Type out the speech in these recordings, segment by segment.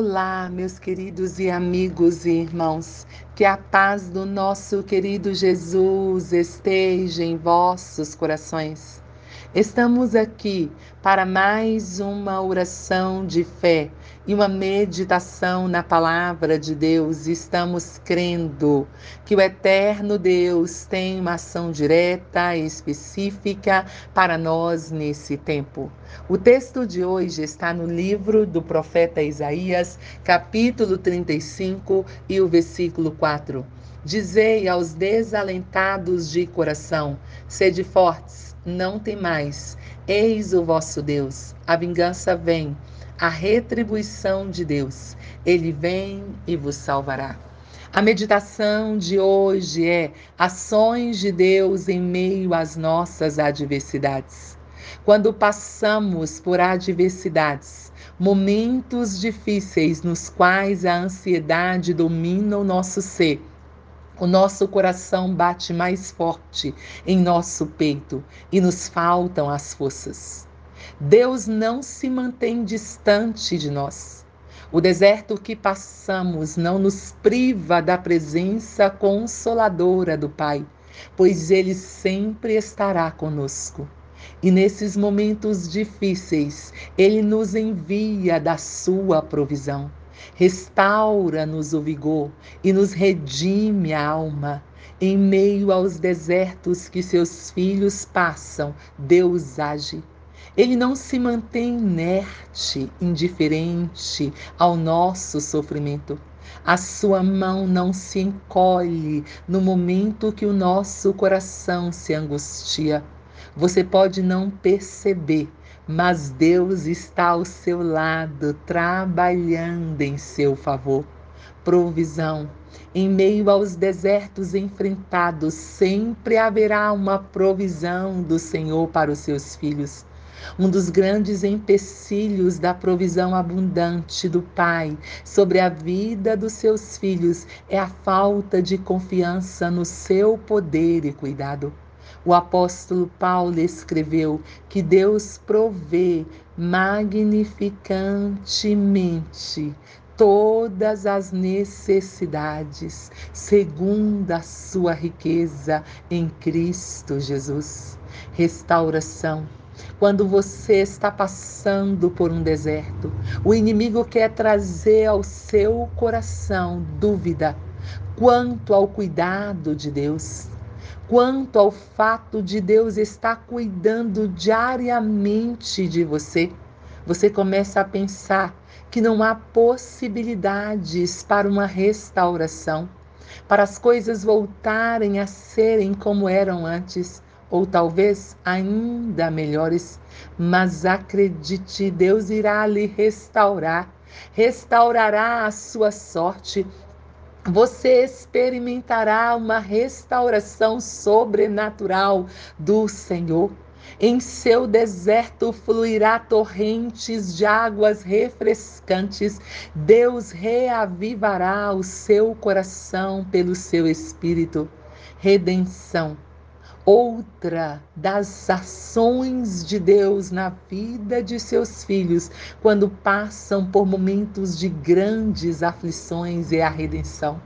Olá, meus queridos e amigos e irmãos, que a paz do nosso querido Jesus esteja em vossos corações. Estamos aqui para mais uma oração de fé e uma meditação na palavra de Deus. Estamos crendo que o eterno Deus tem uma ação direta e específica para nós nesse tempo. O texto de hoje está no livro do profeta Isaías, capítulo 35 e o versículo 4. Dizei aos desalentados de coração: sede fortes não temais, eis o vosso Deus. A vingança vem, a retribuição de Deus. Ele vem e vos salvará. A meditação de hoje é ações de Deus em meio às nossas adversidades. Quando passamos por adversidades, momentos difíceis nos quais a ansiedade domina o nosso ser, o nosso coração bate mais forte em nosso peito e nos faltam as forças. Deus não se mantém distante de nós. O deserto que passamos não nos priva da presença consoladora do Pai, pois Ele sempre estará conosco. E nesses momentos difíceis, Ele nos envia da sua provisão. Restaura-nos o vigor e nos redime a alma. Em meio aos desertos que seus filhos passam, Deus age. Ele não se mantém inerte, indiferente ao nosso sofrimento. A sua mão não se encolhe no momento que o nosso coração se angustia. Você pode não perceber, mas Deus está ao seu lado, trabalhando em seu favor. Provisão. Em meio aos desertos enfrentados, sempre haverá uma provisão do Senhor para os seus filhos. Um dos grandes empecilhos da provisão abundante do Pai sobre a vida dos seus filhos é a falta de confiança no seu poder e cuidado. O apóstolo Paulo escreveu que Deus provê magnificantemente todas as necessidades, segundo a sua riqueza em Cristo Jesus. Restauração. Quando você está passando por um deserto, o inimigo quer trazer ao seu coração dúvida quanto ao cuidado de Deus quanto ao fato de Deus estar cuidando diariamente de você, você começa a pensar que não há possibilidades para uma restauração, para as coisas voltarem a serem como eram antes, ou talvez ainda melhores. Mas acredite, Deus irá lhe restaurar, restaurará a sua sorte, você experimentará uma restauração sobrenatural do Senhor. Em seu deserto fluirá torrentes de águas refrescantes. Deus reavivará o seu coração pelo seu espírito. Redenção outra das ações de Deus na vida de seus filhos quando passam por momentos de grandes aflições é a redenção.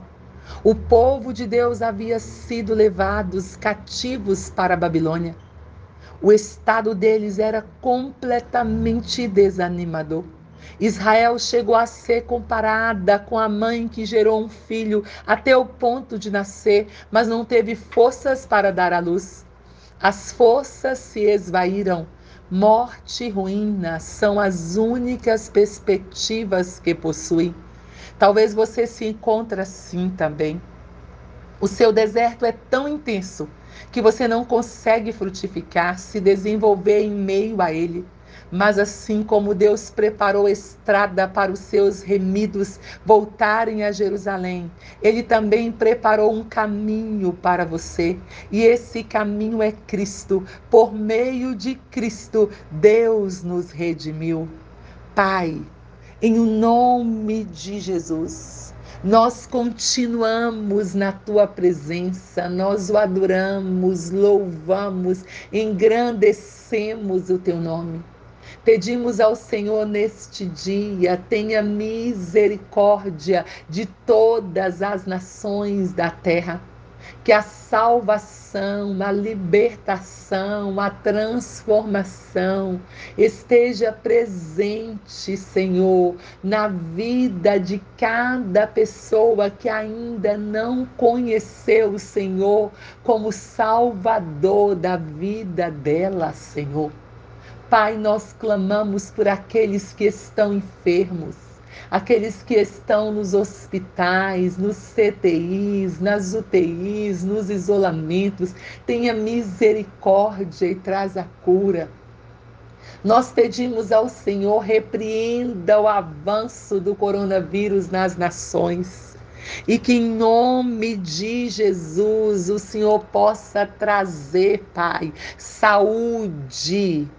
O povo de Deus havia sido levados cativos para a Babilônia. O estado deles era completamente desanimador. Israel chegou a ser comparada com a mãe que gerou um filho até o ponto de nascer, mas não teve forças para dar à luz. As forças se esvaíram. Morte e ruína são as únicas perspectivas que possui. Talvez você se encontre assim também. O seu deserto é tão intenso que você não consegue frutificar, se desenvolver em meio a ele. Mas assim como Deus preparou estrada para os seus remidos voltarem a Jerusalém, Ele também preparou um caminho para você. E esse caminho é Cristo. Por meio de Cristo, Deus nos redimiu. Pai, em nome de Jesus. Nós continuamos na tua presença, nós o adoramos, louvamos, engrandecemos o teu nome. Pedimos ao Senhor neste dia, tenha misericórdia de todas as nações da terra, que a salvação, a libertação, a transformação esteja presente, Senhor, na vida de cada pessoa que ainda não conheceu o Senhor como Salvador da vida dela, Senhor. Pai, nós clamamos por aqueles que estão enfermos, aqueles que estão nos hospitais, nos CTIs, nas UTIs, nos isolamentos. Tenha misericórdia e traz a cura. Nós pedimos ao Senhor, repreenda o avanço do coronavírus nas nações. E que em nome de Jesus o Senhor possa trazer, Pai, saúde,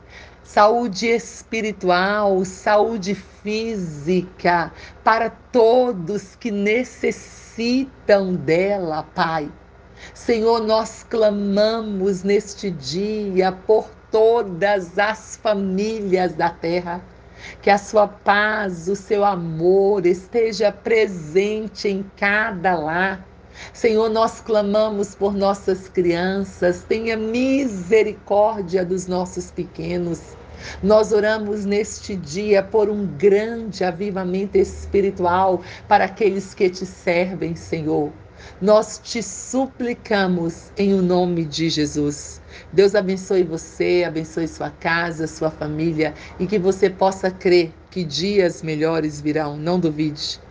saúde espiritual, saúde física, para todos que necessitam dela, Pai. Senhor, nós clamamos neste dia por todas as famílias da terra. Que a sua paz, o seu amor esteja presente em cada lar Senhor, nós clamamos por nossas crianças, tenha misericórdia dos nossos pequenos. Nós oramos neste dia por um grande avivamento espiritual para aqueles que te servem, Senhor. Nós te suplicamos em o nome de Jesus. Deus abençoe você, abençoe sua casa, sua família e que você possa crer que dias melhores virão. Não duvide.